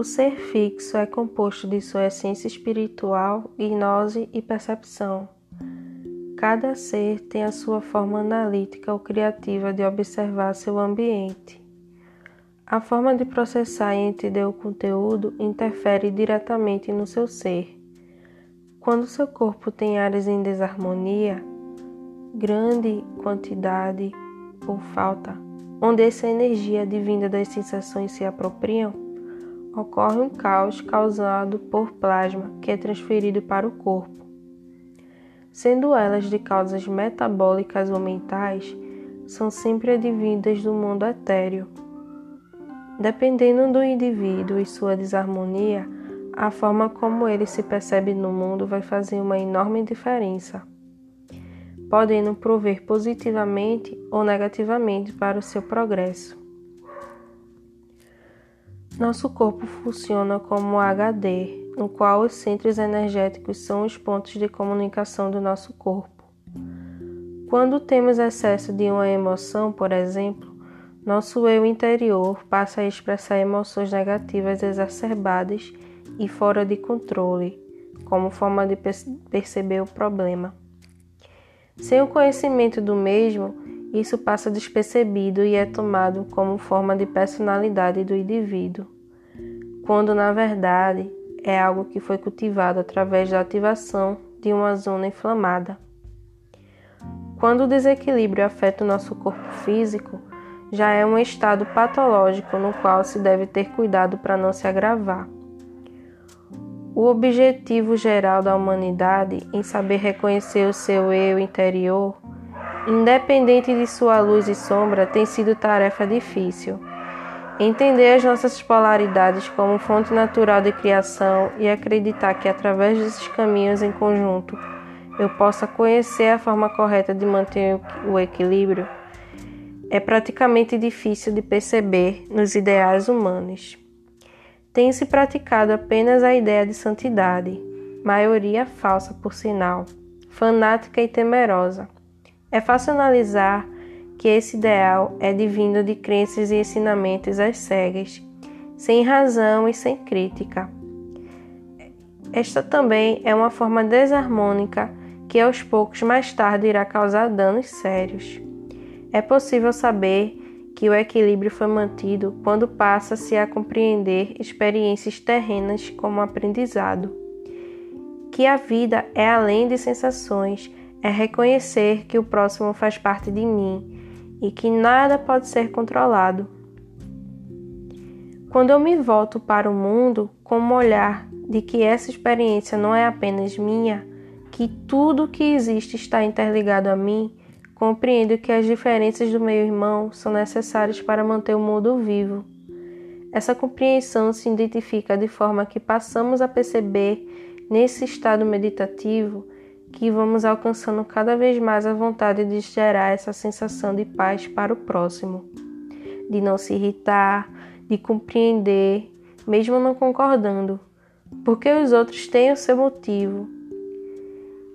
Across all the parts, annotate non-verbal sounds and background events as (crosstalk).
O ser fixo é composto de sua essência espiritual, gnose e percepção. Cada ser tem a sua forma analítica ou criativa de observar seu ambiente. A forma de processar e entender o conteúdo interfere diretamente no seu ser. Quando seu corpo tem áreas em desarmonia, grande quantidade ou falta, onde essa energia advinda das sensações se apropriam, ocorre um caos causado por plasma que é transferido para o corpo. Sendo elas de causas metabólicas ou mentais, são sempre advindas do mundo etéreo. Dependendo do indivíduo e sua desarmonia, a forma como ele se percebe no mundo vai fazer uma enorme diferença, podendo prover positivamente ou negativamente para o seu progresso. Nosso corpo funciona como HD, no qual os centros energéticos são os pontos de comunicação do nosso corpo. Quando temos excesso de uma emoção, por exemplo, nosso eu interior passa a expressar emoções negativas exacerbadas e fora de controle, como forma de perceber o problema. Sem o conhecimento do mesmo, isso passa despercebido e é tomado como forma de personalidade do indivíduo, quando na verdade é algo que foi cultivado através da ativação de uma zona inflamada. Quando o desequilíbrio afeta o nosso corpo físico, já é um estado patológico no qual se deve ter cuidado para não se agravar. O objetivo geral da humanidade em saber reconhecer o seu eu interior, independente de sua luz e sombra, tem sido tarefa difícil. Entender as nossas polaridades como fonte natural de criação e acreditar que através desses caminhos em conjunto eu possa conhecer a forma correta de manter o equilíbrio é praticamente difícil de perceber nos ideais humanos. Tem-se praticado apenas a ideia de santidade, maioria falsa por sinal, fanática e temerosa. É fácil analisar que esse ideal é divino de crenças e ensinamentos às cegas, sem razão e sem crítica. Esta também é uma forma desarmônica que aos poucos mais tarde irá causar danos sérios. É possível saber que o equilíbrio foi mantido quando passa-se a compreender experiências terrenas como aprendizado. Que a vida é além de sensações, é reconhecer que o próximo faz parte de mim e que nada pode ser controlado. Quando eu me volto para o mundo com um olhar de que essa experiência não é apenas minha, que tudo que existe está interligado a mim, Compreendo que as diferenças do meu irmão são necessárias para manter o mundo vivo. Essa compreensão se identifica de forma que passamos a perceber, nesse estado meditativo, que vamos alcançando cada vez mais a vontade de gerar essa sensação de paz para o próximo, de não se irritar, de compreender, mesmo não concordando, porque os outros têm o seu motivo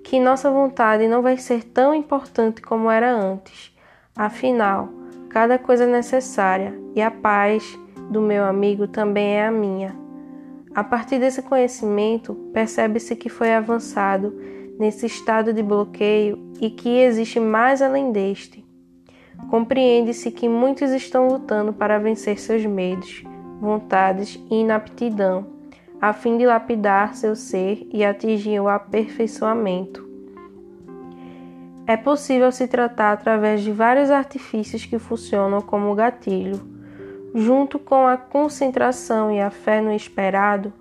que nossa vontade não vai ser tão importante como era antes. Afinal, cada coisa é necessária e a paz do meu amigo também é a minha. A partir desse conhecimento, percebe-se que foi avançado nesse estado de bloqueio e que existe mais além deste. Compreende-se que muitos estão lutando para vencer seus medos, vontades e inaptidão a fim de lapidar seu ser e atingir o aperfeiçoamento. É possível se tratar através de vários artifícios que funcionam como gatilho. Junto com a concentração e a fé no esperado,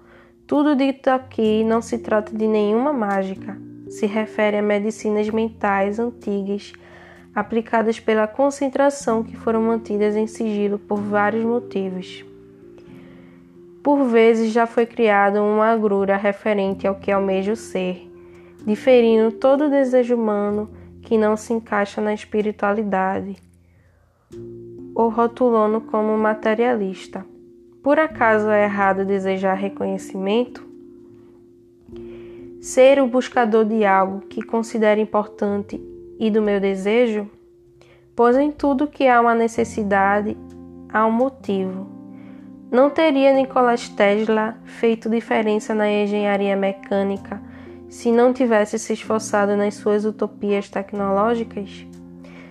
tudo dito aqui não se trata de nenhuma mágica, se refere a medicinas mentais antigas aplicadas pela concentração que foram mantidas em sigilo por vários motivos. Por vezes já foi criada uma agrura referente ao que almeja ser, diferindo todo desejo humano que não se encaixa na espiritualidade, ou rotulando como materialista. Por acaso é errado desejar reconhecimento? Ser o buscador de algo que considero importante e do meu desejo? Pois em tudo que há uma necessidade, há um motivo. Não teria Nikola Tesla feito diferença na engenharia mecânica se não tivesse se esforçado nas suas utopias tecnológicas?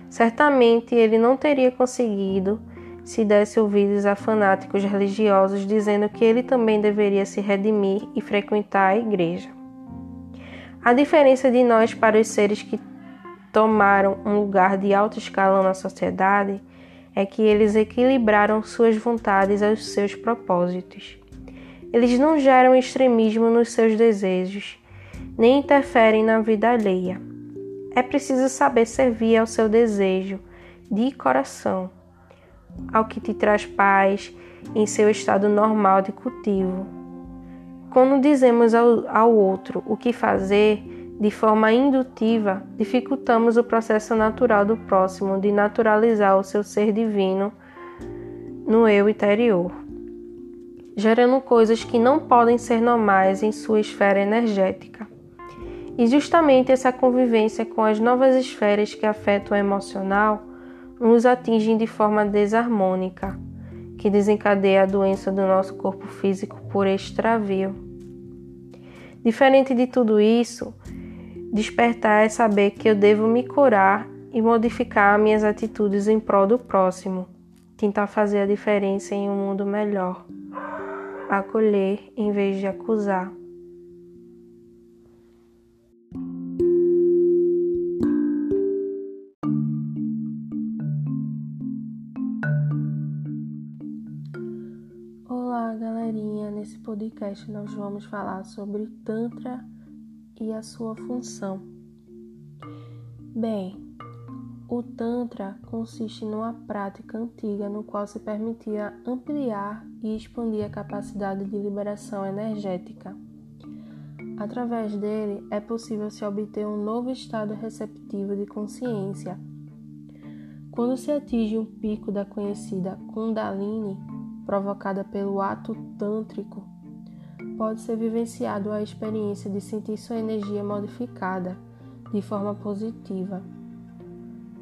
Certamente ele não teria conseguido se desse ouvidos a fanáticos religiosos dizendo que ele também deveria se redimir e frequentar a igreja. A diferença de nós para os seres que tomaram um lugar de alto escalão na sociedade é que eles equilibraram suas vontades aos seus propósitos. Eles não geram extremismo nos seus desejos, nem interferem na vida alheia. É preciso saber servir ao seu desejo de coração ao que te traz paz em seu estado normal de cultivo. Quando dizemos ao, ao outro o que fazer de forma indutiva, dificultamos o processo natural do próximo de naturalizar o seu ser divino no eu interior, gerando coisas que não podem ser normais em sua esfera energética. E justamente essa convivência com as novas esferas que afetam o emocional nos atingem de forma desarmônica, que desencadeia a doença do nosso corpo físico por extravio. Diferente de tudo isso, despertar é saber que eu devo me curar e modificar minhas atitudes em prol do próximo, tentar fazer a diferença em um mundo melhor, acolher em vez de acusar. Podcast, nós vamos falar sobre Tantra e a sua função. Bem, o Tantra consiste numa prática antiga no qual se permitia ampliar e expandir a capacidade de liberação energética. Através dele, é possível se obter um novo estado receptivo de consciência. Quando se atinge um pico da conhecida Kundalini, provocada pelo ato tântrico, pode ser vivenciado a experiência de sentir sua energia modificada de forma positiva.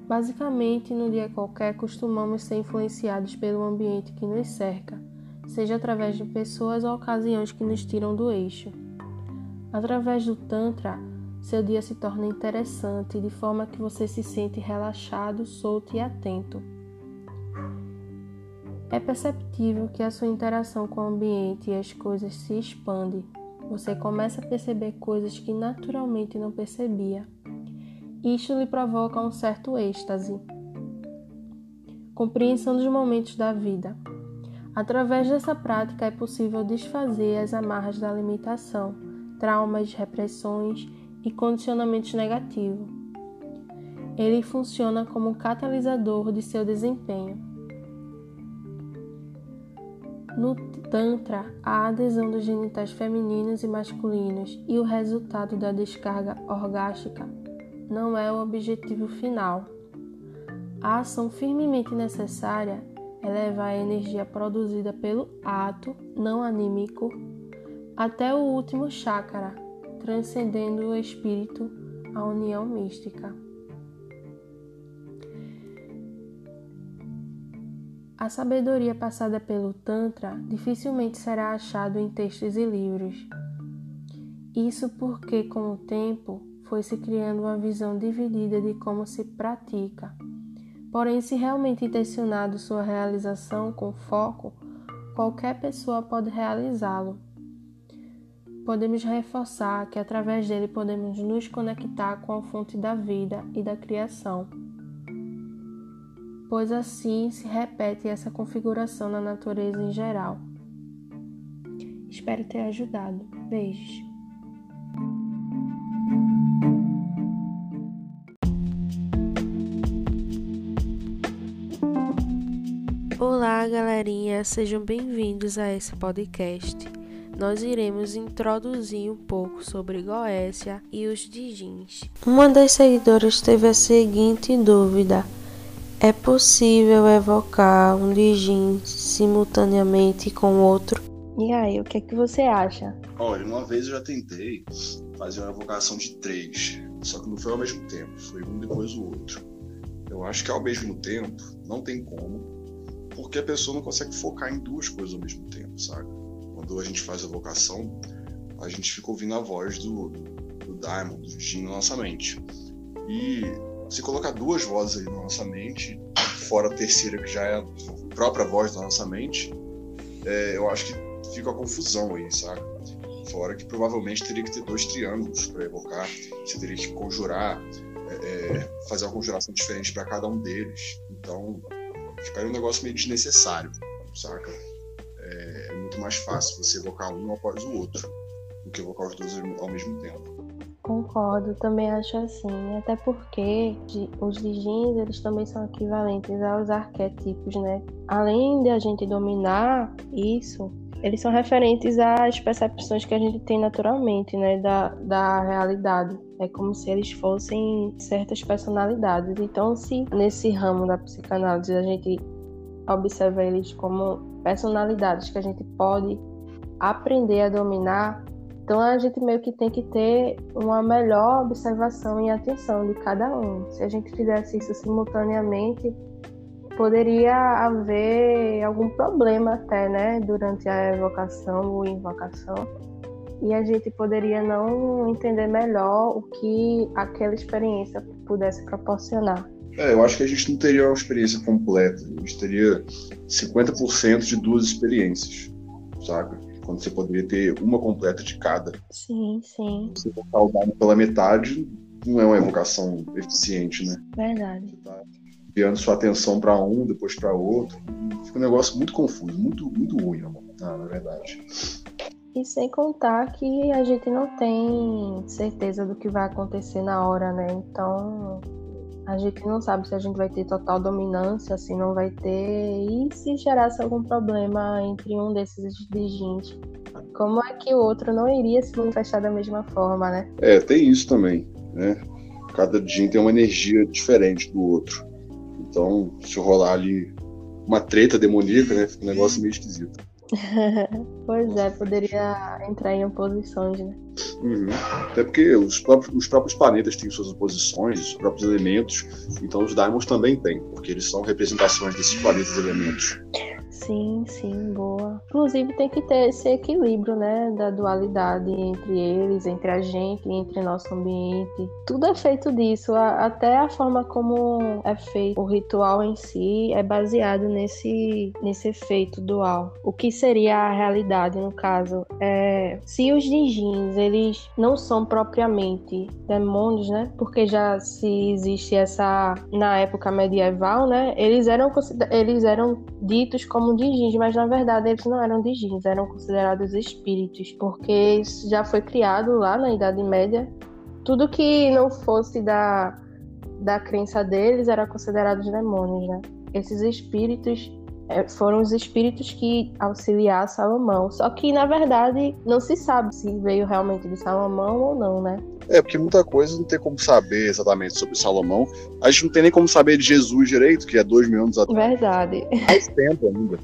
Basicamente, no dia qualquer, costumamos ser influenciados pelo ambiente que nos cerca, seja através de pessoas ou ocasiões que nos tiram do eixo. Através do Tantra, seu dia se torna interessante de forma que você se sente relaxado, solto e atento. É perceptível que a sua interação com o ambiente e as coisas se expande. Você começa a perceber coisas que naturalmente não percebia. Isto lhe provoca um certo êxtase. Compreensão dos momentos da vida. Através dessa prática é possível desfazer as amarras da limitação, traumas, repressões e condicionamentos negativos. Ele funciona como catalisador de seu desempenho. No Tantra, a adesão dos genitais femininos e masculinos e o resultado da descarga orgástica não é o objetivo final. A ação firmemente necessária é levar a energia produzida pelo ato não anímico até o último chakra, transcendendo o espírito, a união mística. A sabedoria passada pelo Tantra dificilmente será achado em textos e livros. Isso porque, com o tempo, foi se criando uma visão dividida de como se pratica. Porém, se realmente intencionado sua realização com foco, qualquer pessoa pode realizá-lo. Podemos reforçar que através dele podemos nos conectar com a fonte da vida e da criação pois assim se repete essa configuração na natureza em geral. Espero ter ajudado. Beijos. Olá, galerinha, sejam bem-vindos a esse podcast. Nós iremos introduzir um pouco sobre Goécia e os Dijins. Uma das seguidoras teve a seguinte dúvida: é possível evocar um Dijin simultaneamente com outro? E aí, o que é que você acha? Olha, uma vez eu já tentei fazer uma evocação de três, só que não foi ao mesmo tempo, foi um depois do outro. Eu acho que ao mesmo tempo não tem como, porque a pessoa não consegue focar em duas coisas ao mesmo tempo, sabe? Quando a gente faz a vocação, a gente fica ouvindo a voz do, do Diamond, do Jim na nossa mente. E se colocar duas vozes aí na nossa mente, fora a terceira que já é a própria voz da nossa mente, é, eu acho que fica a confusão aí, sabe? Fora que provavelmente teria que ter dois triângulos para evocar, você teria que conjurar, é, é fazer uma conjuração diferente para cada um deles. Então, ficaria um negócio meio desnecessário, saca? É, é muito mais fácil você evocar um após o outro do que evocar os dois ao mesmo tempo. Concordo, também acho assim, até porque os Dijins, eles também são equivalentes aos arquétipos, né? Além de a gente dominar isso, eles são referentes às percepções que a gente tem naturalmente, né, da, da realidade. É como se eles fossem certas personalidades. Então, se nesse ramo da psicanálise a gente observa eles como personalidades que a gente pode aprender a dominar, então a gente meio que tem que ter uma melhor observação e atenção de cada um. Se a gente fizesse isso simultaneamente, poderia haver algum problema até, né, durante a evocação ou invocação. E a gente poderia não entender melhor o que aquela experiência pudesse proporcionar. É, eu acho que a gente não teria uma experiência completa. A gente teria 50% de duas experiências, sabe? Quando você poderia ter uma completa de cada. Sim, sim. Você botar o dado pela metade não é uma evocação eficiente, né? Verdade. Você tá enviando sua atenção para um, depois para outro. Fica um negócio muito confuso, muito, muito ruim, amor. Ah, na verdade. E sem contar que a gente não tem certeza do que vai acontecer na hora, né? Então a gente não sabe se a gente vai ter total dominância, se não vai ter, e se gerasse algum problema entre um desses dirigentes. Como é que o outro não iria se manifestar da mesma forma, né? É, tem isso também, né? Cada Jin tem uma energia diferente do outro. Então, se rolar ali uma treta demoníaca, né? Fica um negócio meio esquisito. (laughs) pois é, poderia entrar em oposições, né? Uhum. Até porque os próprios, os próprios planetas têm suas oposições, os próprios elementos, então os Diamonds também têm, porque eles são representações desses planetas e elementos. Sim, sim, boa. Inclusive tem que ter esse equilíbrio, né, da dualidade entre eles, entre a gente, entre nosso ambiente. Tudo é feito disso, até a forma como é feito o ritual em si é baseado nesse nesse efeito dual. O que seria a realidade no caso é se os Dijins, eles não são propriamente demônios, né? Porque já se existe essa na época medieval, né? Eles eram eles eram ditos como como Dijins, mas na verdade eles não eram Dijins, eram considerados espíritos, porque isso já foi criado lá na Idade Média. Tudo que não fosse da, da crença deles era considerado demônios, né? Esses espíritos foram os espíritos que auxiliaram Salomão. Só que, na verdade, não se sabe se veio realmente de Salomão ou não, né? É, porque muita coisa não tem como saber exatamente sobre Salomão. A gente não tem nem como saber de Jesus direito, que é dois mil anos atrás. Verdade. Mais tempo ainda.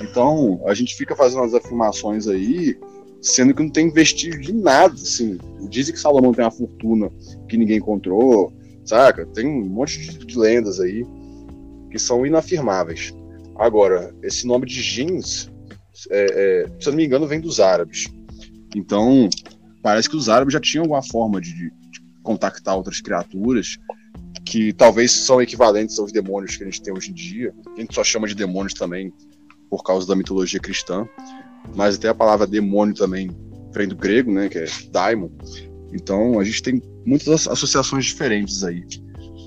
Então, a gente fica fazendo as afirmações aí, sendo que não tem vestígio de nada, assim. Dizem que Salomão tem uma fortuna que ninguém encontrou, saca? Tem um monte de lendas aí que são inafirmáveis. Agora, esse nome de jeans, é, é, se eu não me engano, vem dos árabes. Então, parece que os árabes já tinham alguma forma de, de contactar outras criaturas que talvez são equivalentes aos demônios que a gente tem hoje em dia. A gente só chama de demônios também por causa da mitologia cristã, mas até a palavra demônio também vem do grego, né, que é daimon. Então a gente tem muitas associações diferentes aí,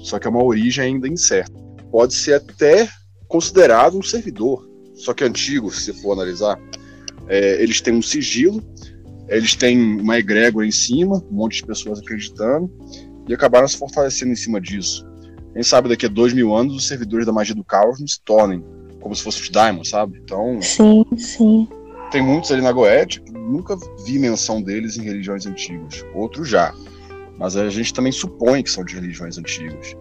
só que é uma origem ainda incerta. Pode ser até considerado um servidor, só que antigo, se for analisar. É, eles têm um sigilo, eles têm uma egrégora em cima, um monte de pessoas acreditando, e acabaram se fortalecendo em cima disso. Quem sabe daqui a dois mil anos os servidores da magia do caos não se tornem como se fossem os Daimons, sabe? Então. Sim, sim. Tem muitos ali na Goethe, nunca vi menção deles em religiões antigas. Outros já. Mas a gente também supõe que são de religiões antigas.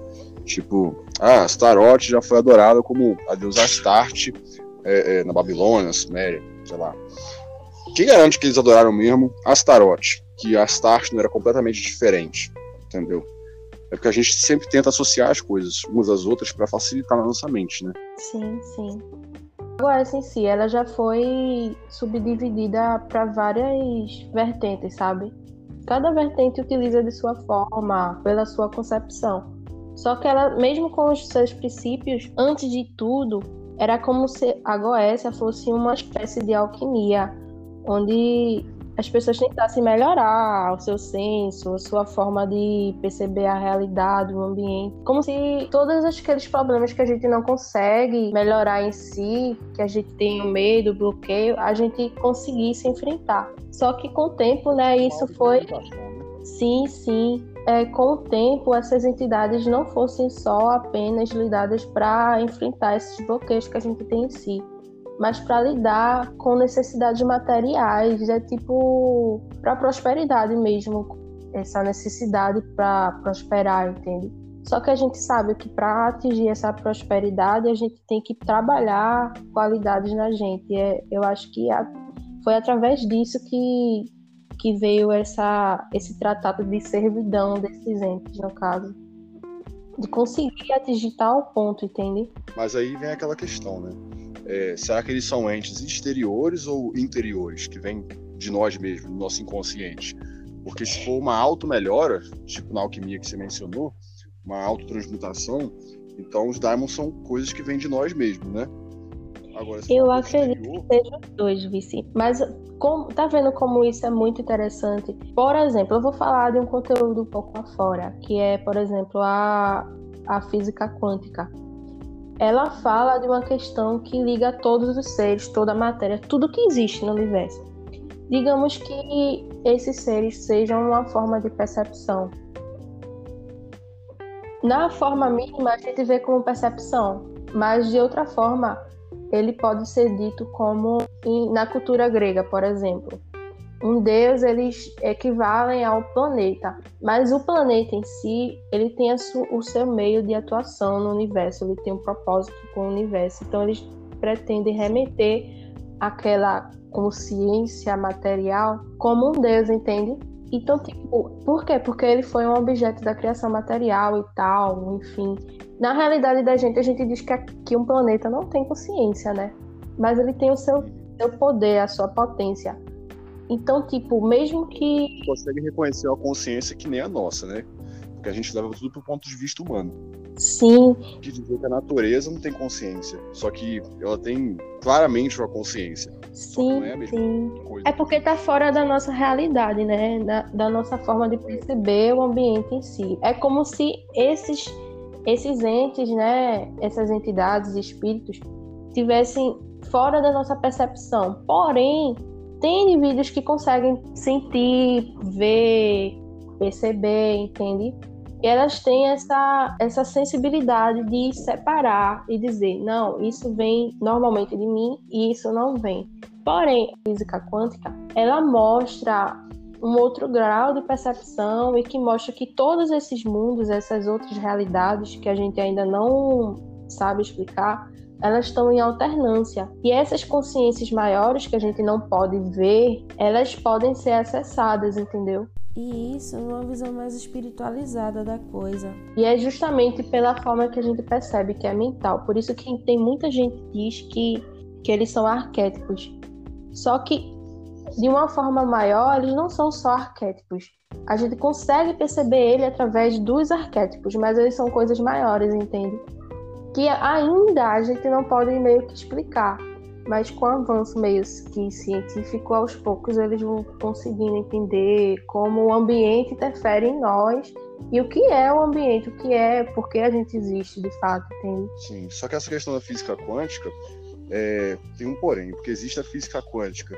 Tipo, ah, Astaroth já foi adorada como a deusa Astarte é, é, na Babilônia, na Suméria, sei lá. Quem garante que eles adoraram mesmo Astaroth? Que Astarte não era completamente diferente, entendeu? É porque a gente sempre tenta associar as coisas umas às outras para facilitar na nossa mente, né? Sim, sim. A essa em si, ela já foi subdividida para várias vertentes, sabe? Cada vertente utiliza de sua forma, pela sua concepção. Só que ela, mesmo com os seus princípios, antes de tudo, era como se a Goécia fosse uma espécie de alquimia, onde as pessoas tentassem melhorar o seu senso, a sua forma de perceber a realidade, o ambiente. Como se todos aqueles problemas que a gente não consegue melhorar em si, que a gente tem o medo, o bloqueio, a gente conseguisse enfrentar. Só que com o tempo, né, isso foi. Sim, sim. É, com o tempo, essas entidades não fossem só apenas lidadas para enfrentar esses bloqueios que a gente tem em si mas para lidar com necessidades materiais, é tipo para prosperidade mesmo, essa necessidade para prosperar, entende? Só que a gente sabe que para atingir essa prosperidade a gente tem que trabalhar qualidades na gente. É, eu acho que foi através disso que, que veio essa, esse tratado de servidão desses entes, no caso. De conseguir atingir tal ponto, entende? Mas aí vem aquela questão, né? É, será que eles são entes exteriores ou interiores, que vêm de nós mesmos, do nosso inconsciente? Porque se for uma auto-melhora, tipo na alquimia que você mencionou, uma autotransmutação, então os daimons são coisas que vêm de nós mesmos, né? Agora, Eu acredito exterior... que sejam dois, Vici. Mas como, tá vendo como isso é muito interessante? Por exemplo, eu vou falar de um conteúdo um pouco afora, que é, por exemplo, a, a física quântica ela fala de uma questão que liga todos os seres, toda a matéria, tudo que existe no universo. Digamos que esses seres sejam uma forma de percepção. Na forma mínima, a gente vê como percepção, mas de outra forma, ele pode ser dito como na cultura grega, por exemplo um deus eles equivalem ao planeta, mas o planeta em si ele tem o seu meio de atuação no universo, ele tem um propósito com o universo, então eles pretendem remeter aquela consciência material como um deus, entende? Então, tipo, por quê? Porque ele foi um objeto da criação material e tal, enfim. Na realidade da gente, a gente diz que, que um planeta não tem consciência, né? Mas ele tem o seu, seu poder, a sua potência. Então, tipo, mesmo que. Consegue reconhecer uma consciência que nem a nossa, né? Porque a gente leva tudo pro ponto de vista humano. Sim. De dizer que a natureza não tem consciência. Só que ela tem claramente uma consciência. Sim, é sim. Coisa. É porque tá fora da nossa realidade, né? Da, da nossa forma de perceber o ambiente em si. É como se esses, esses entes, né? Essas entidades, espíritos, tivessem fora da nossa percepção. Porém, tem indivíduos que conseguem sentir, ver, perceber, entende? E elas têm essa, essa sensibilidade de separar e dizer: não, isso vem normalmente de mim e isso não vem. Porém, a física quântica, ela mostra um outro grau de percepção e que mostra que todos esses mundos, essas outras realidades que a gente ainda não sabe explicar, elas estão em alternância. E essas consciências maiores que a gente não pode ver, elas podem ser acessadas, entendeu? E isso numa visão mais espiritualizada da coisa. E é justamente pela forma que a gente percebe que é mental. Por isso que tem muita gente que diz que, que eles são arquétipos. Só que, de uma forma maior, eles não são só arquétipos. A gente consegue perceber ele através dos arquétipos, mas eles são coisas maiores, entende? que ainda a gente não pode meio que explicar, mas com o avanço meio que científico, aos poucos eles vão conseguindo entender como o ambiente interfere em nós e o que é o ambiente, o que é, por que a gente existe de fato, entende? Sim, só que essa questão da física quântica é, tem um porém, porque existe a física quântica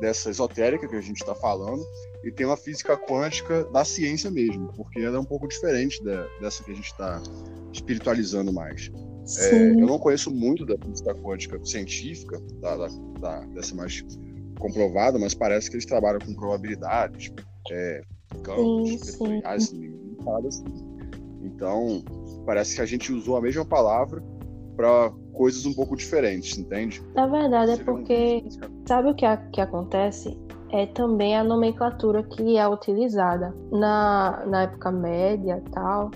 dessa esotérica que a gente está falando e tem uma física quântica da ciência mesmo, porque ela é um pouco diferente da, dessa que a gente está espiritualizando mais. É, eu não conheço muito da física quântica científica, da, da, da, dessa mais comprovada, mas parece que eles trabalham com probabilidades, é, campos, vetoriais, assim, assim. Então, parece que a gente usou a mesma palavra para coisas um pouco diferentes, entende? Na verdade, é porque. Um... Sabe o que, a, que acontece? é também a nomenclatura que é utilizada. Na, na época média tal,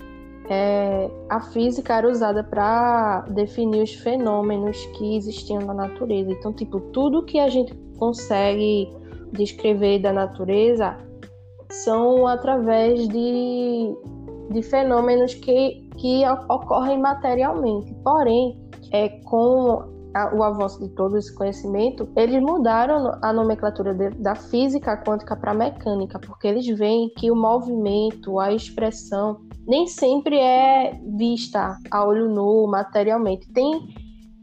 é, a física era usada para definir os fenômenos que existiam na natureza. Então, tipo, tudo que a gente consegue descrever da natureza são através de, de fenômenos que, que ocorrem materialmente. Porém, é, com a, o avanço de todo esse conhecimento, eles mudaram a nomenclatura de, da física quântica para mecânica, porque eles veem que o movimento, a expressão, nem sempre é vista a olho nu, materialmente. Tem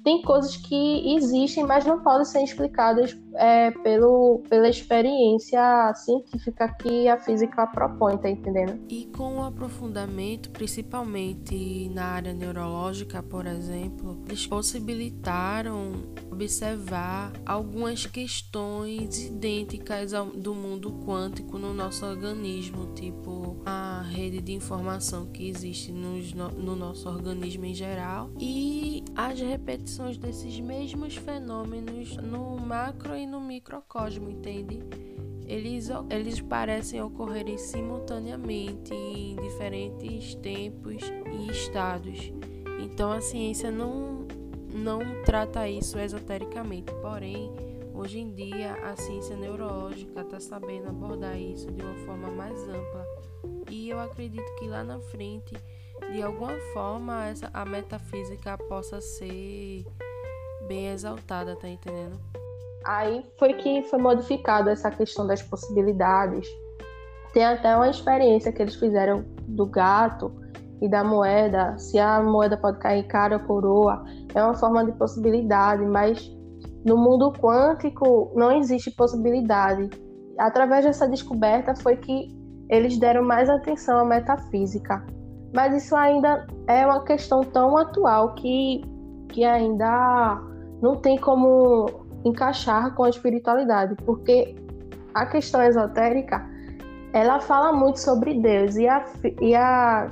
tem coisas que existem, mas não podem ser explicadas é, pelo, pela experiência científica que a física propõe, tá entendendo? E com o aprofundamento, principalmente na área neurológica, por exemplo, eles possibilitaram observar algumas questões idênticas ao, do mundo quântico no nosso organismo, tipo a rede de informação que existe nos, no, no nosso organismo em geral e as repetições desses mesmos fenômenos no macro e no microcosmo, entende? Eles, eles parecem ocorrerem simultaneamente em diferentes tempos e estados. Então a ciência não, não trata isso esotericamente, porém, hoje em dia a ciência neurológica está sabendo abordar isso de uma forma mais ampla. E eu acredito que lá na frente de alguma forma essa, a metafísica possa ser bem exaltada, tá entendendo? Aí foi que foi modificada essa questão das possibilidades. Tem até uma experiência que eles fizeram do gato e da moeda, se a moeda pode cair cara ou coroa, é uma forma de possibilidade, mas no mundo quântico não existe possibilidade. Através dessa descoberta foi que eles deram mais atenção à metafísica. Mas isso ainda é uma questão tão atual que, que ainda não tem como encaixar com a espiritualidade, porque a questão esotérica ela fala muito sobre Deus e a, e a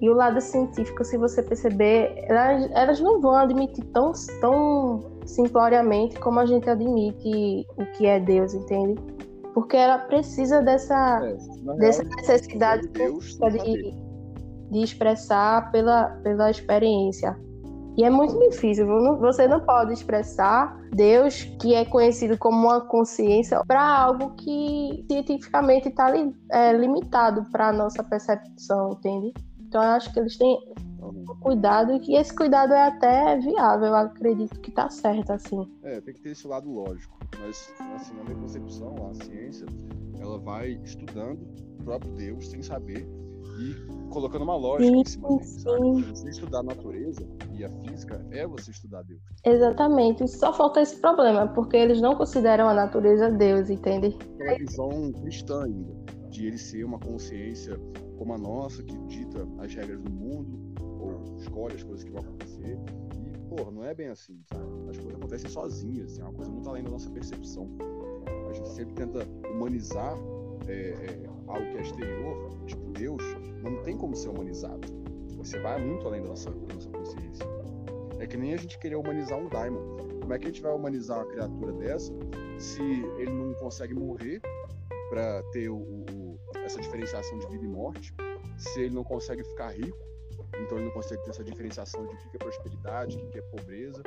e o lado científico, se você perceber, elas, elas não vão admitir tão, tão simploriamente como a gente admite o que é Deus, entende? Porque ela precisa dessa, é, dessa necessidade Deus, de, de expressar pela, pela experiência. E é muito difícil, você não pode expressar Deus, que é conhecido como uma consciência, para algo que cientificamente está li, é, limitado para a nossa percepção, entende? Então eu acho que eles têm cuidado e esse cuidado é até viável, eu acredito que está certo, assim. É, tem que ter esse lado lógico, mas assim, na minha concepção, a ciência, ela vai estudando o próprio Deus sem saber e colocando uma lógica sim, em cima dele, sabe? Você estudar a natureza e a física é você estudar Deus. Exatamente. Só falta esse problema, porque eles não consideram a natureza Deus, entende? É a visão cristã ainda, de ele ser uma consciência como a nossa, que dita as regras do mundo, ou escolhe as coisas que vão acontecer. E, porra, não é bem assim, sabe? As coisas acontecem sozinhas, assim, é uma coisa muito além da nossa percepção. A gente sempre tenta humanizar é, é, algo que é exterior, tipo Deus, não tem como ser humanizado. Você vai muito além da nossa, da nossa consciência. É que nem a gente querer humanizar um Daimon. Como é que a gente vai humanizar uma criatura dessa se ele não consegue morrer para ter o, o, essa diferenciação de vida e morte? Se ele não consegue ficar rico, então ele não consegue ter essa diferenciação de o que é prosperidade, o que é pobreza.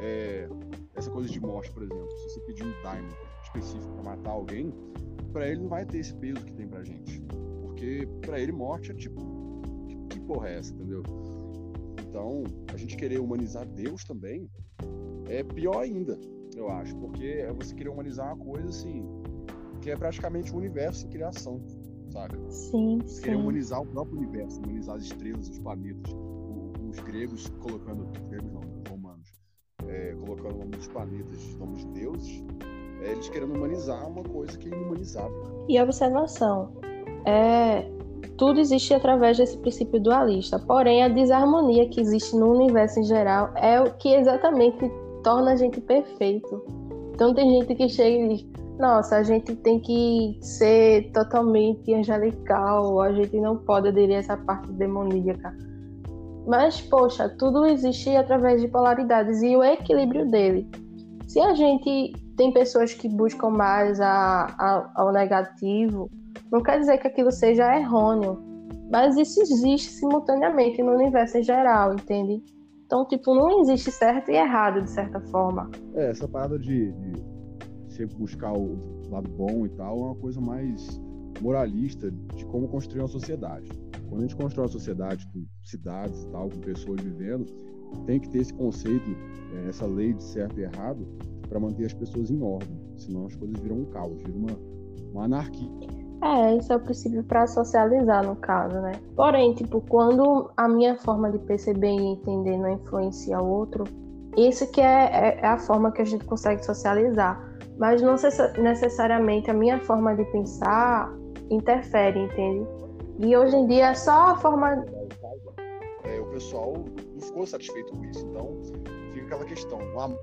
É, essa coisa de morte, por exemplo, se você pedir um Daimon específico para matar alguém, para ele não vai ter esse peso que tem pra gente. Porque para ele morte é tipo, que, porra é essa, entendeu? Então, a gente querer humanizar Deus também é pior ainda, eu acho, porque é você querer humanizar uma coisa assim, que é praticamente o um universo em criação, saca? Sim, sim. Querer humanizar o próprio universo, humanizar as estrelas, os planetas. os gregos colocando, gregos não, os romanos, é, colocando o nome dos planetas, nomes de deuses, é eles querendo humanizar uma coisa que é inumanizável. E observação, é, tudo existe através desse princípio dualista, porém a desarmonia que existe no universo em geral é o que exatamente torna a gente perfeito. Então tem gente que chega e diz, nossa, a gente tem que ser totalmente angelical, a gente não pode aderir a essa parte demoníaca. Mas, poxa, tudo existe através de polaridades e o equilíbrio dele. Se a gente tem pessoas que buscam mais a, a, ao negativo, não quer dizer que aquilo seja errôneo, mas isso existe simultaneamente no universo em geral, entende? Então, tipo, não existe certo e errado, de certa forma. É, essa parada de, de sempre buscar o lado bom e tal é uma coisa mais moralista de como construir uma sociedade. Quando a gente constrói uma sociedade com cidades e tal, com pessoas vivendo, tem que ter esse conceito, é, essa lei de certo e errado, para manter as pessoas em ordem. Senão as coisas viram um caos, viram uma, uma anarquia. É, isso é o princípio para socializar, no caso, né? Porém, tipo, quando a minha forma de perceber e entender não influencia o outro, isso que é, é, é a forma que a gente consegue socializar. Mas não necessariamente a minha forma de pensar interfere, entende? E hoje em dia é só a forma. É, o pessoal não ficou satisfeito com isso. Então, fica aquela questão: amor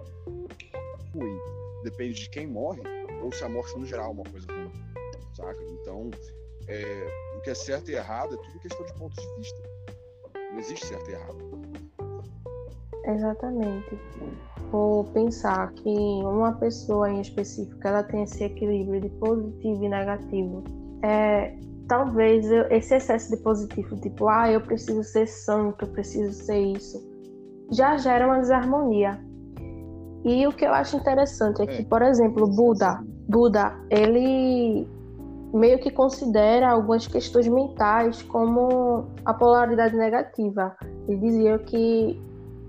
ruim depende de quem morre, ou se a morte no geral é uma coisa ruim, saca? Então, é, o que é certo e errado é tudo questão de pontos de vista. Não existe certo e errado. Exatamente. Vou pensar que uma pessoa em específico ela tem esse equilíbrio de positivo e negativo. É, talvez eu, esse excesso de positivo, tipo, ah, eu preciso ser santo, eu preciso ser isso, já gera uma desarmonia. E o que eu acho interessante é que, é. por exemplo, Buda, Buda, ele meio que considera algumas questões mentais como a polaridade negativa. Ele dizia que,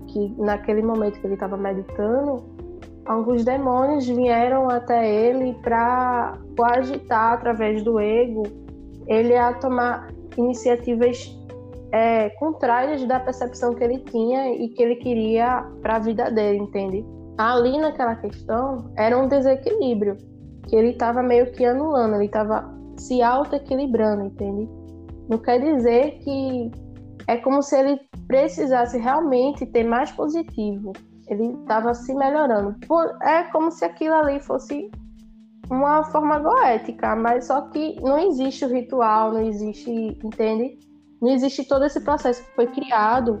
que naquele momento que ele estava meditando, alguns demônios vieram até ele para coagitar através do ego ele a tomar iniciativas é, contrárias da percepção que ele tinha e que ele queria para a vida dele, entende? Ali naquela questão era um desequilíbrio que ele estava meio que anulando, ele estava se auto-equilibrando, entende? Não quer dizer que é como se ele precisasse realmente ter mais positivo. Ele estava se melhorando. É como se aquilo ali fosse uma forma goética, mas só que não existe o ritual, não existe, entende? Não existe todo esse processo que foi criado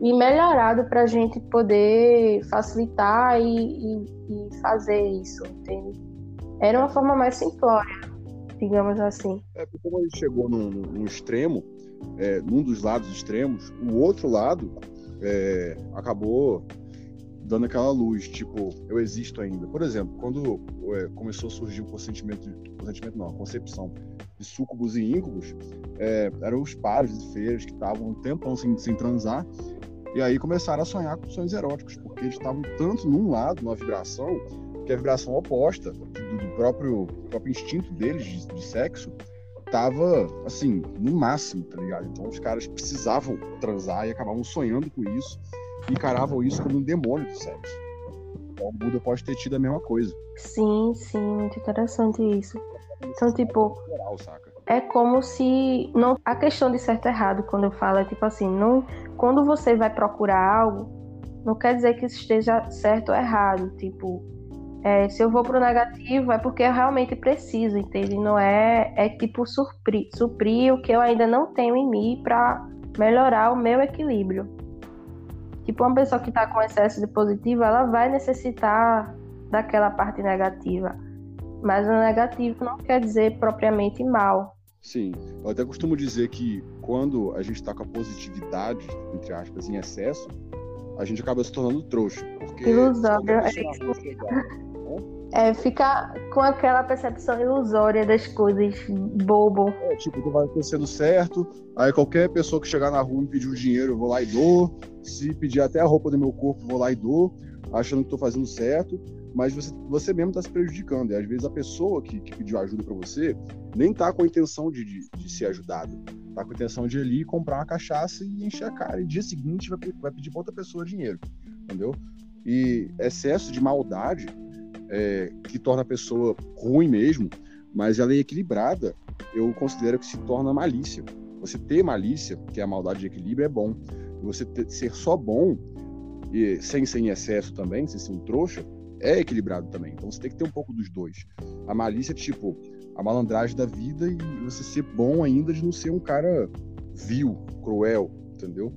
e melhorado para a gente poder facilitar e, e, e, fazer isso, entende? Era uma forma mais simplória, digamos assim. É, porque como a gente chegou num, num extremo, é, num dos lados extremos, o outro lado é, acabou dando aquela luz, tipo, eu existo ainda. Por exemplo, quando é, começou a surgir o consentimento, consentimento não, a concepção de sucubus e íncubos, é, eram os pares de feiras que estavam um tempão sem, sem transar, e aí começaram a sonhar com sonhos eróticos, porque eles estavam tanto num lado, numa vibração, que a vibração oposta do, do próprio, próprio instinto deles de, de sexo tava, assim, no máximo, tá ligado? Então os caras precisavam transar e acabavam sonhando com isso encaravam isso como um demônio do sexo. Então o Buda pode ter tido a mesma coisa. Sim, sim, muito interessante isso. Então, tipo, é como se não a questão de certo e errado quando eu falo é tipo assim, não quando você vai procurar algo, não quer dizer que esteja certo ou errado, tipo, é, se eu vou pro negativo é porque eu realmente preciso, entende? Não é é tipo suprir, suprir o que eu ainda não tenho em mim para melhorar o meu equilíbrio. Tipo, uma pessoa que está com excesso de positivo, ela vai necessitar daquela parte negativa. Mas o negativo não quer dizer propriamente mal. Sim, eu até costumo dizer que quando a gente está com a positividade, entre aspas, em excesso, a gente acaba se tornando trouxa. Porque Ilusório, é isso. É, fica com aquela percepção ilusória das coisas, bobo. É, tipo, tu vai acontecendo certo, aí qualquer pessoa que chegar na rua e pedir o dinheiro, eu vou lá e dou. Se pedir até a roupa do meu corpo, eu vou lá e dou, achando que tô fazendo certo. Mas você, você mesmo tá se prejudicando. E às vezes a pessoa que, que pediu ajuda para você nem tá com a intenção de, de, de ser ajudada. Tá com a intenção de ir ali comprar uma cachaça e encher a cara. E dia seguinte vai, vai pedir pra outra pessoa dinheiro. Entendeu? E excesso de maldade é, que torna a pessoa ruim mesmo, mas ela é equilibrada, eu considero que se torna malícia. Você ter malícia, que é a maldade de equilíbrio, é bom. Você ter, ser só bom, e sem ser em excesso também, sem ser um trouxa, é equilibrado também. Então você tem que ter um pouco dos dois. A malícia é tipo a malandragem da vida e você ser bom ainda de não ser um cara vil, cruel, entendeu?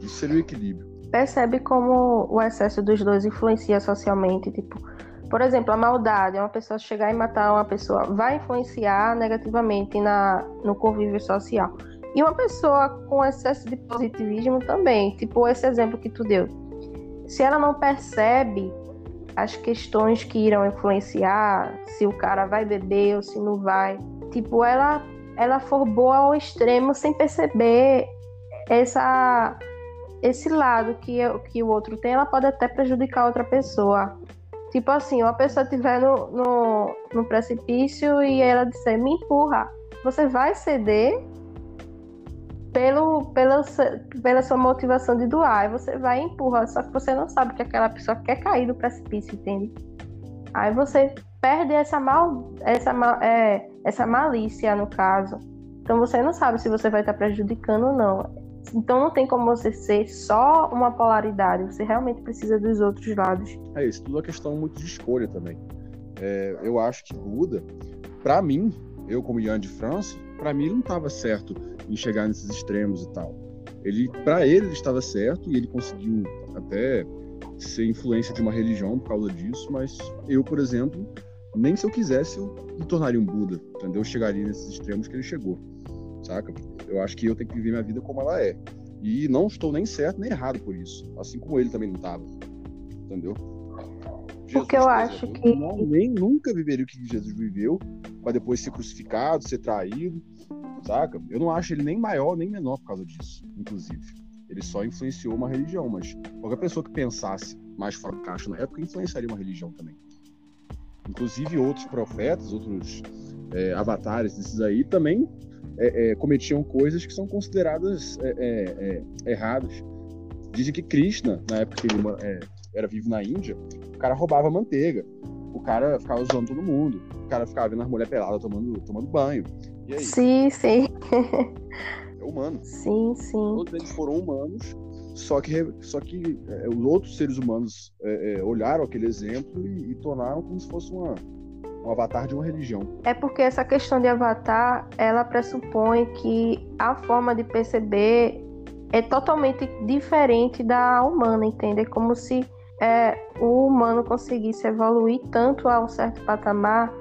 Isso seria o equilíbrio. Percebe como o excesso dos dois influencia socialmente, tipo, por exemplo, a maldade, uma pessoa chegar e matar uma pessoa, vai influenciar negativamente na, no convívio social. E uma pessoa com excesso de positivismo também, tipo esse exemplo que tu deu. Se ela não percebe as questões que irão influenciar, se o cara vai beber ou se não vai, tipo, ela ela for boa ao extremo sem perceber essa esse lado que, que o outro tem, ela pode até prejudicar outra pessoa. Tipo assim, uma pessoa estiver no, no, no precipício e ela disser, me empurra, você vai ceder pelo, pela, pela sua motivação de doar. E você vai e empurra, só que você não sabe que aquela pessoa quer cair do precipício, entende? Aí você perde essa, mal, essa, é, essa malícia, no caso. Então você não sabe se você vai estar prejudicando ou não. Então não tem como você ser só uma polaridade, você realmente precisa dos outros lados. É isso, tudo é questão muito de escolha também. É, eu acho que Buda, para mim, eu como Ian de França, para mim ele não estava certo em chegar nesses extremos e tal. Ele, para ele, ele estava certo e ele conseguiu até ser influência de uma religião por causa disso, mas eu, por exemplo, nem se eu quisesse eu me tornaria um Buda, entendeu? Eu chegaria nesses extremos que ele chegou, saca? Eu acho que eu tenho que viver minha vida como ela é. E não estou nem certo nem errado por isso, assim como ele também não estava, entendeu? Jesus, Porque eu acho exemplo, que. Não, nem nunca viveria o que Jesus viveu, para depois ser crucificado, ser traído, saca? Eu não acho ele nem maior nem menor por causa disso, inclusive. Ele só influenciou uma religião, mas qualquer pessoa que pensasse mais fora do caixa na época influenciaria uma religião também. Inclusive outros profetas, outros é, avatares desses aí também é, é, cometiam coisas que são consideradas é, é, é, erradas. Dizem que Krishna, na época que ele era vivo na Índia, o cara roubava manteiga. O cara ficava usando todo mundo. O cara ficava vendo as mulheres peladas tomando, tomando banho. E aí? Sim, sim. É humano. Sim, sim. Todos eles foram humanos, só que, só que é, os outros seres humanos é, é, olharam aquele exemplo e, e, tornaram como se fosse uma, um avatar de uma religião. É porque essa questão de avatar, ela pressupõe que a forma de perceber é totalmente diferente da humana, entende? É como se é, o humano conseguisse evoluir tanto a um certo patamar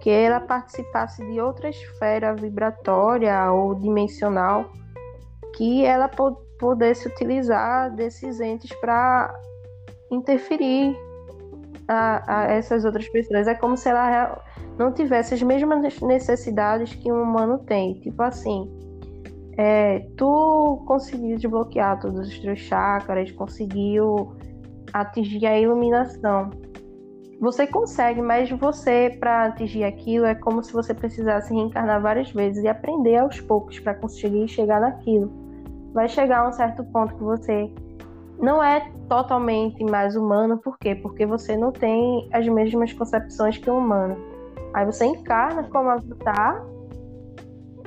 que ela participasse de outra esfera vibratória ou dimensional que ela pudesse utilizar desses entes para interferir a, a, essas outras pessoas. É como se ela não tivesse as mesmas necessidades que um humano tem. Tipo assim, é, tu conseguiu desbloquear todos os teus chakras, conseguiu atingir a iluminação. Você consegue, mas você, para atingir aquilo, é como se você precisasse reencarnar várias vezes e aprender aos poucos para conseguir chegar naquilo. Vai chegar a um certo ponto que você não é totalmente mais humano, por quê? Porque você não tem as mesmas concepções que o humano. Aí você encarna como avatar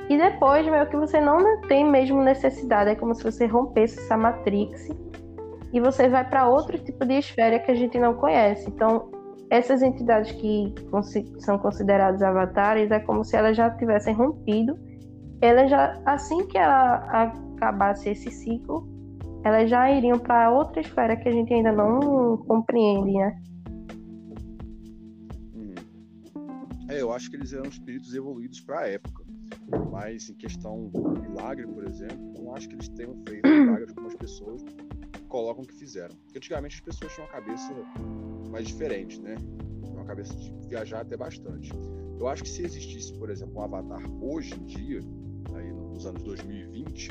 e depois meio que você não tem mesmo necessidade, é como se você rompesse essa matrix e você vai para outro tipo de esfera que a gente não conhece. Então, essas entidades que são consideradas avatares é como se elas já tivessem rompido. Elas já, assim que ela acabasse esse ciclo, elas já iriam para outra esfera que a gente ainda não compreende, né? Uhum. É, eu acho que eles eram espíritos evoluídos para a época. Mas em questão do milagre, por exemplo, eu não acho que eles tenham feito milagres como as pessoas colocam que fizeram. Porque antigamente as pessoas tinham uma cabeça mais diferente, né? Uma cabeça de viajar até bastante. Eu acho que se existisse, por exemplo, um avatar hoje em dia, aí nos anos 2020,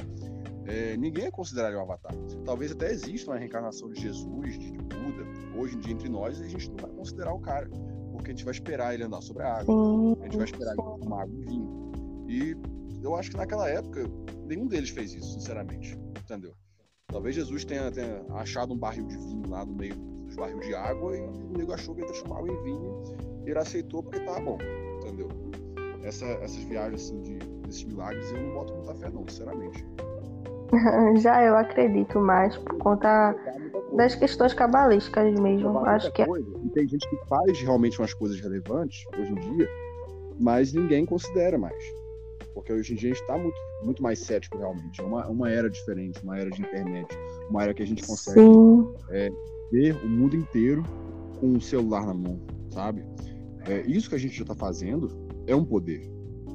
é, ninguém é considerado um avatar. Talvez até exista uma reencarnação de Jesus, de Buda, hoje em dia entre nós, a gente não vai considerar o cara, porque a gente vai esperar ele andar sobre a água, a gente vai esperar ele tomar água e vinho. E eu acho que naquela época, nenhum deles fez isso, sinceramente, entendeu? Talvez Jesus tenha, tenha achado um barril de vinho lá no meio dos barril de água e o nego achou que ia transformar em vinho e ele aceitou porque tava bom, entendeu? Essa, essas viagens assim, de, desses milagres eu não boto muita fé não, sinceramente. (laughs) Já eu acredito mais por conta das questões cabalísticas mesmo. Acho que é coisa. E tem gente que faz realmente umas coisas relevantes hoje em dia, mas ninguém considera mais porque hoje em dia a gente está muito, muito mais cético realmente. É uma, uma era diferente, uma era de internet, uma era que a gente consegue é, ver o mundo inteiro com o celular na mão. sabe? É, isso que a gente já está fazendo é um poder,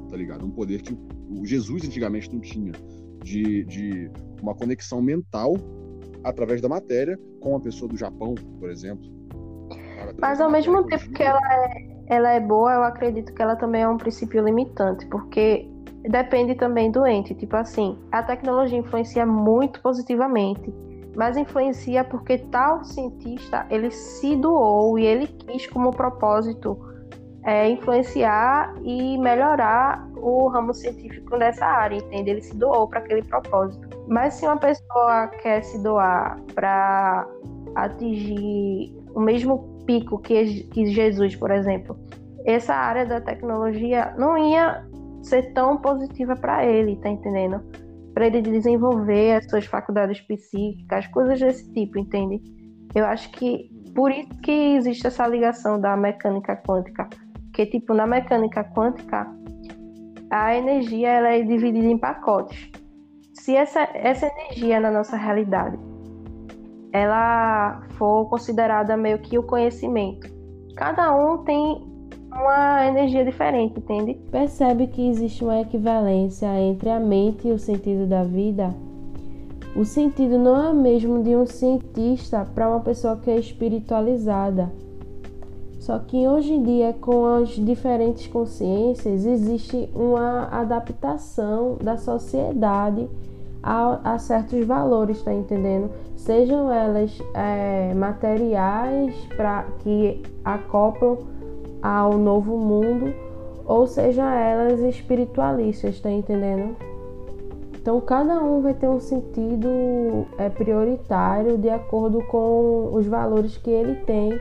tá ligado? Um poder que o Jesus antigamente não tinha, de, de uma conexão mental através da matéria com uma pessoa do Japão, por exemplo. Mas ao mesmo tempo que ela é, ela é boa, eu acredito que ela também é um princípio limitante, porque depende também do ente. Tipo assim, a tecnologia influencia muito positivamente, mas influencia porque tal cientista ele se doou e ele quis como propósito é, influenciar e melhorar o ramo científico dessa área, entende? Ele se doou para aquele propósito. Mas se uma pessoa quer se doar para atingir o mesmo pico que, que Jesus, por exemplo, essa área da tecnologia não ia ser tão positiva para ele, tá entendendo? Para ele desenvolver as suas faculdades psíquicas, coisas desse tipo, entende? Eu acho que por isso que existe essa ligação da mecânica quântica, que tipo na mecânica quântica a energia ela é dividida em pacotes. Se essa, essa energia na nossa realidade ela for considerada meio que o conhecimento, cada um tem uma energia diferente, entende? Percebe que existe uma equivalência entre a mente e o sentido da vida? O sentido não é o mesmo de um cientista para uma pessoa que é espiritualizada. Só que hoje em dia, com as diferentes consciências, existe uma adaptação da sociedade a, a certos valores, tá entendendo? Sejam elas é, materiais para que acoplam ao novo mundo, ou seja elas espiritualistas, tá entendendo? Então cada um vai ter um sentido é, prioritário de acordo com os valores que ele tem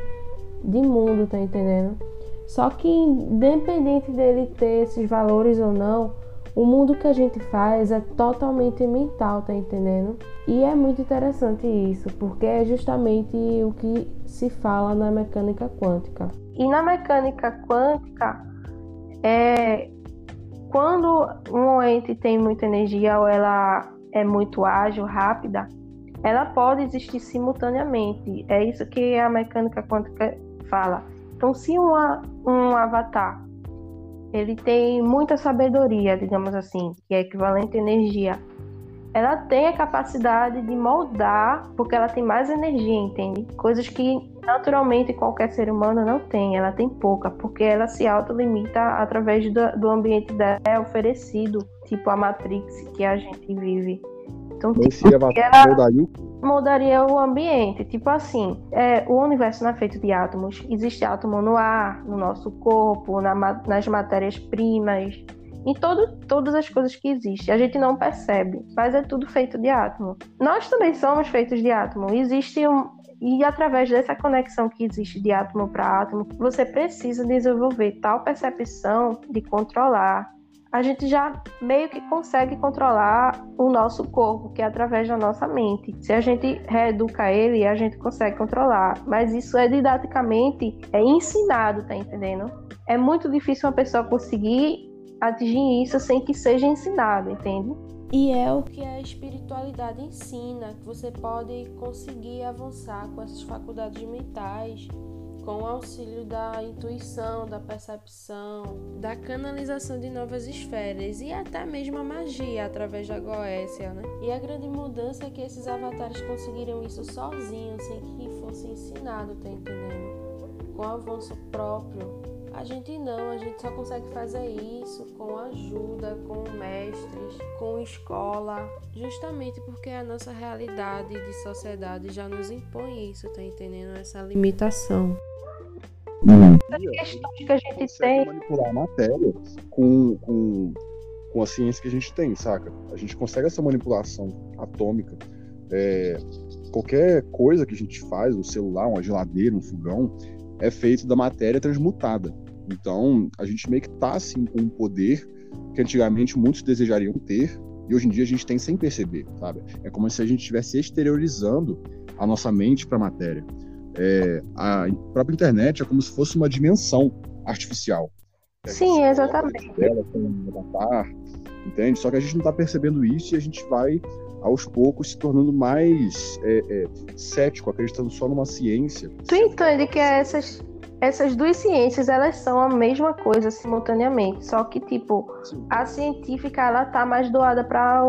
de mundo, tá entendendo? Só que independente dele ter esses valores ou não, o mundo que a gente faz é totalmente mental, tá entendendo? E é muito interessante isso, porque é justamente o que se fala na mecânica quântica. E na mecânica quântica, é, quando um ente tem muita energia ou ela é muito ágil, rápida, ela pode existir simultaneamente. É isso que a mecânica quântica fala. Então, se uma, um avatar ele tem muita sabedoria, digamos assim, que é equivalente à energia. Ela tem a capacidade de moldar, porque ela tem mais energia, entende? Coisas que naturalmente qualquer ser humano não tem, ela tem pouca, porque ela se autolimita através do, do ambiente dela é oferecido, tipo a Matrix que a gente vive. Então, tipo, ela moldaria o ambiente. Tipo assim, é, o universo não é feito de átomos. Existe átomo no ar, no nosso corpo, na, nas matérias-primas, em todo, todas as coisas que existem. A gente não percebe, mas é tudo feito de átomo. Nós também somos feitos de átomo. Existe um, e através dessa conexão que existe de átomo para átomo, você precisa desenvolver tal percepção de controlar, a gente já meio que consegue controlar o nosso corpo, que é através da nossa mente. Se a gente reeduca ele, a gente consegue controlar. Mas isso é didaticamente é ensinado, tá entendendo? É muito difícil uma pessoa conseguir atingir isso sem que seja ensinado, entende? E é o que a espiritualidade ensina, que você pode conseguir avançar com essas faculdades mentais com o auxílio da intuição, da percepção, da canalização de novas esferas e até mesmo a magia através da Goécia, né? E a grande mudança é que esses avatares conseguiram isso sozinhos, sem que fosse ensinado, tá entendendo? Com avanço próprio. A gente não, a gente só consegue fazer isso com ajuda, com mestres, com escola, justamente porque a nossa realidade de sociedade já nos impõe isso, tá entendendo? Essa limitação. Uhum. questões que a gente tem. manipular a matéria com, com, com a ciência que a gente tem, saca? A gente consegue essa manipulação atômica. É, qualquer coisa que a gente faz, um celular, uma geladeira, um fogão, é feito da matéria transmutada. Então, a gente meio que tá assim com um poder que antigamente muitos desejariam ter e hoje em dia a gente tem sem perceber, sabe? É como se a gente estivesse exteriorizando a nossa mente para a matéria. É, a própria internet é como se fosse uma dimensão artificial. Sim, exatamente. Dela, com avatar, entende? Só que a gente não está percebendo isso e a gente vai, aos poucos, se tornando mais é, é, cético, acreditando só numa ciência. Tu entende que essas, essas duas ciências elas são a mesma coisa simultaneamente, só que tipo Sim. a científica ela tá mais doada para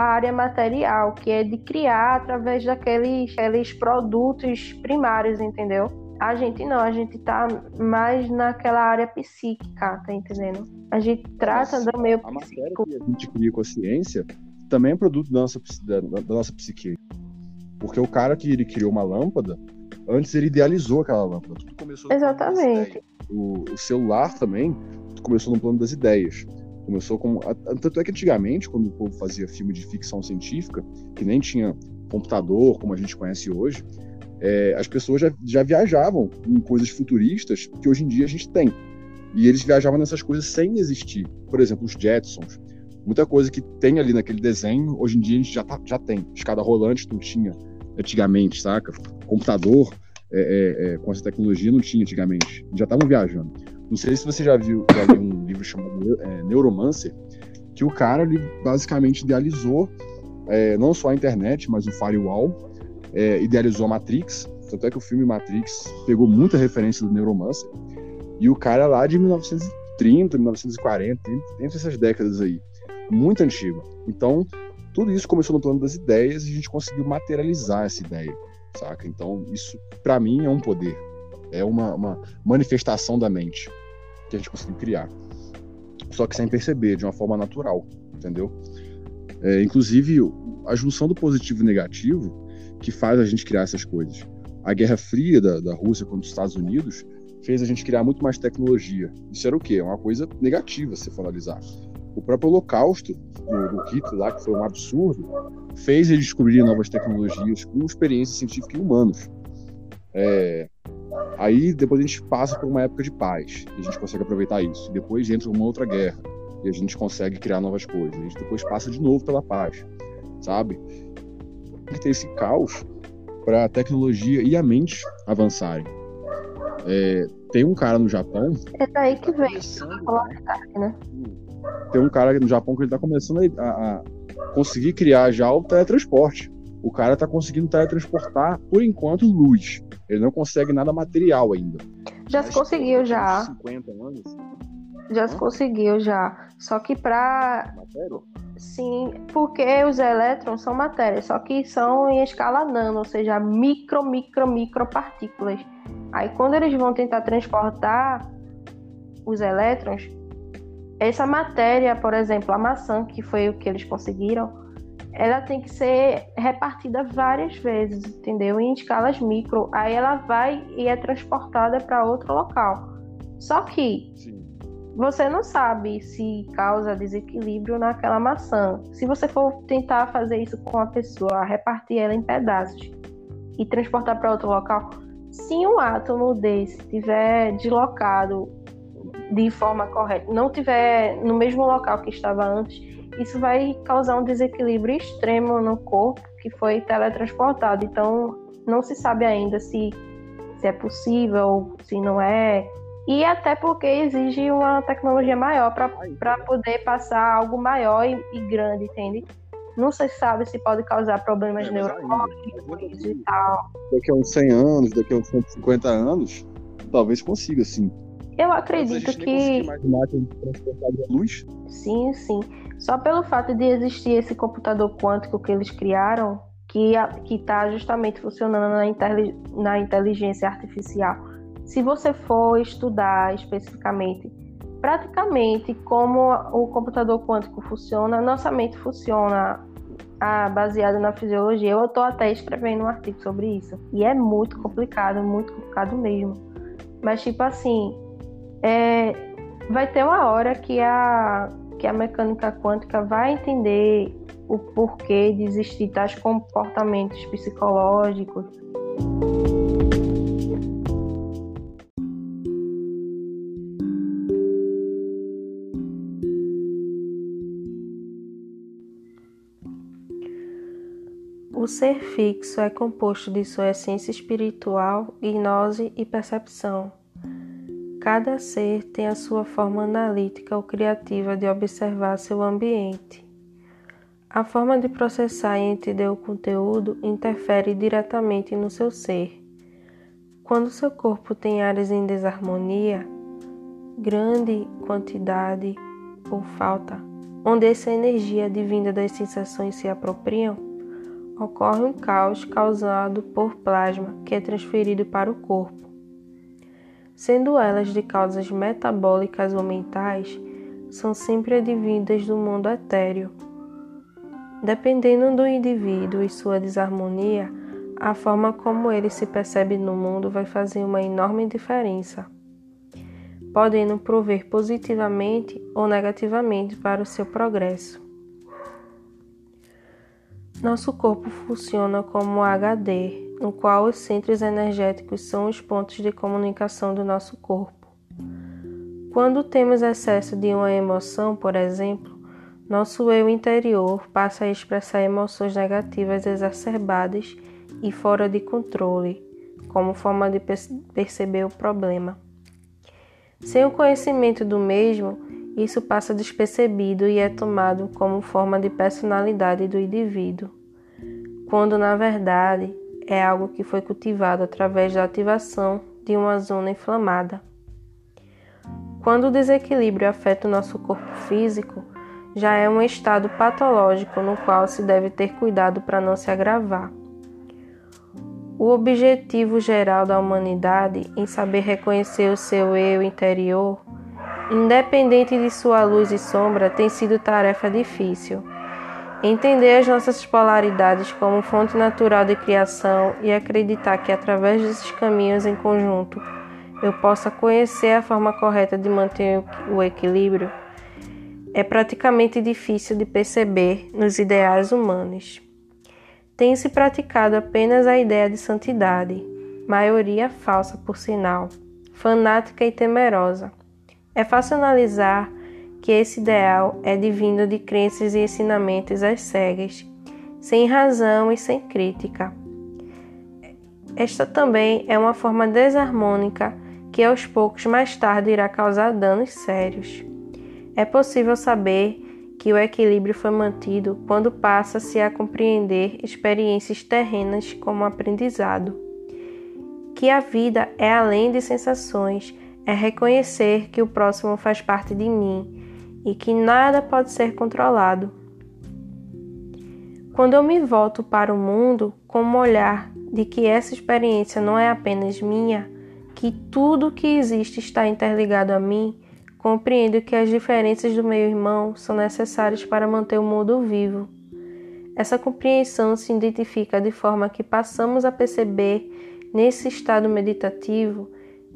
a área material, que é de criar através daqueles, daqueles produtos primários, entendeu? A gente não, a gente tá mais naquela área psíquica, tá entendendo? A gente trata do meio a psíquico. que a gente cria com a ciência também é produto da nossa, da, da nossa psique. Porque o cara que ele criou uma lâmpada, antes ele idealizou aquela lâmpada. Tudo começou Exatamente. O, o, celular também começou no plano das ideias. Começou como. Tanto é que antigamente, quando o povo fazia filme de ficção científica, que nem tinha computador como a gente conhece hoje, é, as pessoas já, já viajavam em coisas futuristas que hoje em dia a gente tem. E eles viajavam nessas coisas sem existir. Por exemplo, os Jetsons. Muita coisa que tem ali naquele desenho, hoje em dia a gente já, tá, já tem. Escada rolante não tinha antigamente, saca? Computador é, é, é, com essa tecnologia não tinha antigamente. Já estavam viajando. Não sei se você já viu já um livro chamado é, Neuromancer, que o cara ele basicamente idealizou é, não só a internet, mas o firewall, é, idealizou a Matrix. Tanto é que o filme Matrix pegou muita referência do Neuromancer. E o cara lá de 1930, 1940, entre essas décadas aí. Muito antigo. Então, tudo isso começou no plano das ideias e a gente conseguiu materializar essa ideia, saca? Então, isso, para mim, é um poder. É uma, uma manifestação da mente que a gente conseguiu criar. Só que sem perceber, de uma forma natural, entendeu? É, inclusive, a junção do positivo e negativo que faz a gente criar essas coisas. A Guerra Fria da, da Rússia contra os Estados Unidos fez a gente criar muito mais tecnologia. Isso era o quê? Uma coisa negativa, se for analisar. O próprio Holocausto do, Hitler lá, que foi um absurdo, fez eles descobrirem novas tecnologias com experiência científica em humanos. É... Aí depois a gente passa por uma época de paz e a gente consegue aproveitar isso. Depois entra uma outra guerra e a gente consegue criar novas coisas. A gente depois passa de novo pela paz, sabe? Tem que ter esse caos para a tecnologia e a mente avançarem. É, tem um cara no Japão. É daí que vem né? Tem um cara no Japão que ele tá começando a, a conseguir criar já o teletransporte. O cara tá conseguindo teletransportar, por enquanto, luz. Ele não consegue nada material ainda. Já se conseguiu, já. 50 anos. Já se conseguiu, já. Só que pra. Matéria? Sim, porque os elétrons são matérias, só que são em escala nano, ou seja, micro, micro, micro partículas. Aí quando eles vão tentar transportar os elétrons, essa matéria, por exemplo, a maçã, que foi o que eles conseguiram, ela tem que ser repartida várias vezes, entendeu? Em escalas micro. Aí ela vai e é transportada para outro local. Só que Sim você não sabe se causa desequilíbrio naquela maçã. Se você for tentar fazer isso com a pessoa, repartir ela em pedaços e transportar para outro local, se um átomo desse tiver deslocado de forma correta, não tiver no mesmo local que estava antes, isso vai causar um desequilíbrio extremo no corpo que foi teletransportado. Então, não se sabe ainda se, se é possível, se não é e até porque exige uma tecnologia maior para poder passar algo maior e, e, grande, entende? Não se sabe se pode causar problemas é, neurológicos e tal. Daqui a uns 100 anos, daqui a uns 150 anos, talvez consiga, sim. Eu acredito que. luz. Sim, sim. Só pelo fato de existir esse computador quântico que eles criaram, que está justamente funcionando na, na inteligência artificial se você for estudar especificamente, praticamente como o computador quântico funciona, nossa mente funciona ah, baseada na fisiologia. Eu estou até escrevendo um artigo sobre isso. E é muito complicado, muito complicado mesmo. Mas, tipo assim, é, vai ter uma hora que a, que a mecânica quântica vai entender o porquê de existir tais comportamentos psicológicos. O ser fixo é composto de sua essência espiritual, gnose e percepção. Cada ser tem a sua forma analítica ou criativa de observar seu ambiente. A forma de processar e entender o conteúdo interfere diretamente no seu ser. Quando seu corpo tem áreas em desarmonia, grande quantidade ou falta, onde essa energia advinda das sensações se apropriam, ocorre um caos causado por plasma que é transferido para o corpo. Sendo elas de causas metabólicas ou mentais, são sempre advindas do mundo etéreo. Dependendo do indivíduo e sua desarmonia, a forma como ele se percebe no mundo vai fazer uma enorme diferença, podendo prover positivamente ou negativamente para o seu progresso. Nosso corpo funciona como HD, no qual os centros energéticos são os pontos de comunicação do nosso corpo. Quando temos excesso de uma emoção, por exemplo, nosso eu interior passa a expressar emoções negativas exacerbadas e fora de controle, como forma de perceber o problema. Sem o conhecimento do mesmo, isso passa despercebido e é tomado como forma de personalidade do indivíduo, quando na verdade é algo que foi cultivado através da ativação de uma zona inflamada. Quando o desequilíbrio afeta o nosso corpo físico, já é um estado patológico no qual se deve ter cuidado para não se agravar. O objetivo geral da humanidade em saber reconhecer o seu eu interior, independente de sua luz e sombra, tem sido tarefa difícil. Entender as nossas polaridades como fonte natural de criação e acreditar que através desses caminhos em conjunto eu possa conhecer a forma correta de manter o equilíbrio é praticamente difícil de perceber nos ideais humanos tem-se praticado apenas a ideia de santidade, maioria falsa por sinal, fanática e temerosa. É fácil analisar que esse ideal é divino de crenças e ensinamentos às cegas, sem razão e sem crítica. Esta também é uma forma desarmônica que aos poucos mais tarde irá causar danos sérios. É possível saber que o equilíbrio foi mantido quando passa-se a compreender experiências terrenas como aprendizado. Que a vida é além de sensações, é reconhecer que o próximo faz parte de mim e que nada pode ser controlado. Quando eu me volto para o mundo com um olhar de que essa experiência não é apenas minha, que tudo que existe está interligado a mim, Compreendo que as diferenças do meu irmão são necessárias para manter o mundo vivo. Essa compreensão se identifica de forma que passamos a perceber, nesse estado meditativo,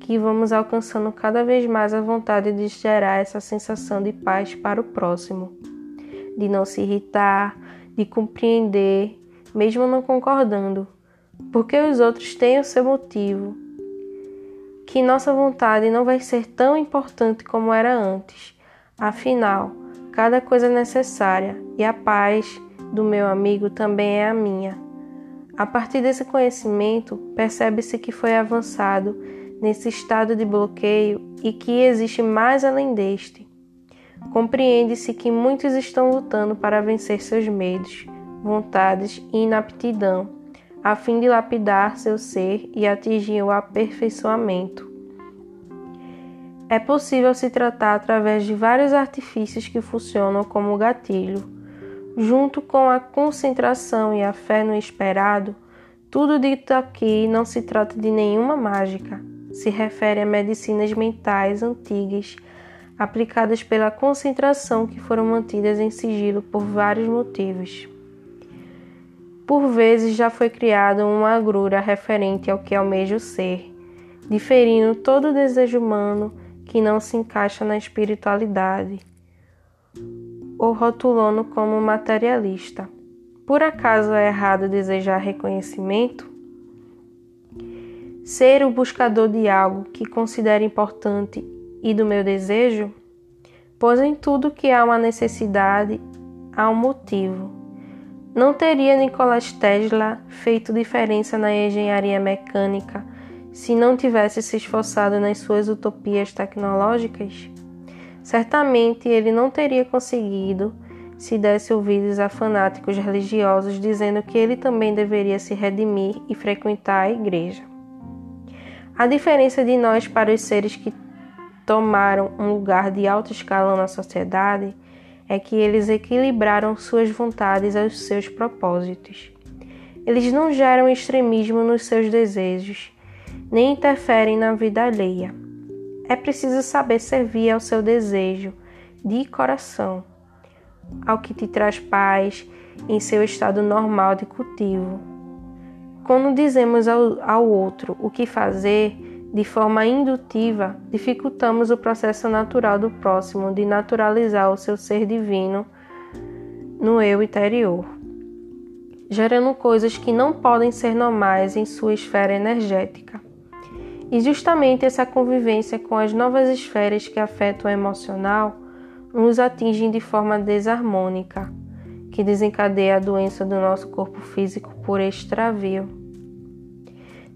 que vamos alcançando cada vez mais a vontade de gerar essa sensação de paz para o próximo, de não se irritar, de compreender, mesmo não concordando, porque os outros têm o seu motivo que nossa vontade não vai ser tão importante como era antes. Afinal, cada coisa é necessária e a paz do meu amigo também é a minha. A partir desse conhecimento, percebe-se que foi avançado nesse estado de bloqueio e que existe mais além deste. Compreende-se que muitos estão lutando para vencer seus medos, vontades e inaptidão a fim de lapidar seu ser e atingir o aperfeiçoamento. É possível se tratar através de vários artifícios que funcionam como gatilho. Junto com a concentração e a fé no esperado, tudo dito aqui não se trata de nenhuma mágica, se refere a medicinas mentais antigas aplicadas pela concentração que foram mantidas em sigilo por vários motivos. Por vezes já foi criada uma agrura referente ao que almeja o ser, diferindo todo o desejo humano que não se encaixa na espiritualidade, ou rotulando como materialista. Por acaso é errado desejar reconhecimento? Ser o buscador de algo que considero importante e do meu desejo? Pois em tudo que há uma necessidade, há um motivo. Não teria Nikola Tesla feito diferença na engenharia mecânica se não tivesse se esforçado nas suas utopias tecnológicas? Certamente ele não teria conseguido se desse ouvidos a fanáticos religiosos dizendo que ele também deveria se redimir e frequentar a igreja. A diferença de nós para os seres que tomaram um lugar de alto escalão na sociedade é que eles equilibraram suas vontades aos seus propósitos. Eles não geram extremismo nos seus desejos, nem interferem na vida alheia. É preciso saber servir ao seu desejo de coração, ao que te traz paz em seu estado normal de cultivo. Quando dizemos ao, ao outro o que fazer, de forma indutiva, dificultamos o processo natural do próximo de naturalizar o seu ser divino no eu interior, gerando coisas que não podem ser normais em sua esfera energética. E justamente essa convivência com as novas esferas que afetam o emocional nos atingem de forma desarmônica, que desencadeia a doença do nosso corpo físico por extravio.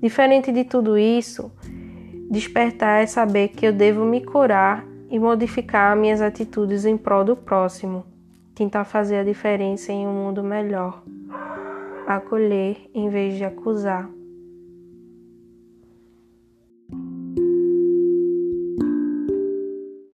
Diferente de tudo isso, Despertar é saber que eu devo me curar e modificar minhas atitudes em prol do próximo, tentar fazer a diferença em um mundo melhor, acolher em vez de acusar.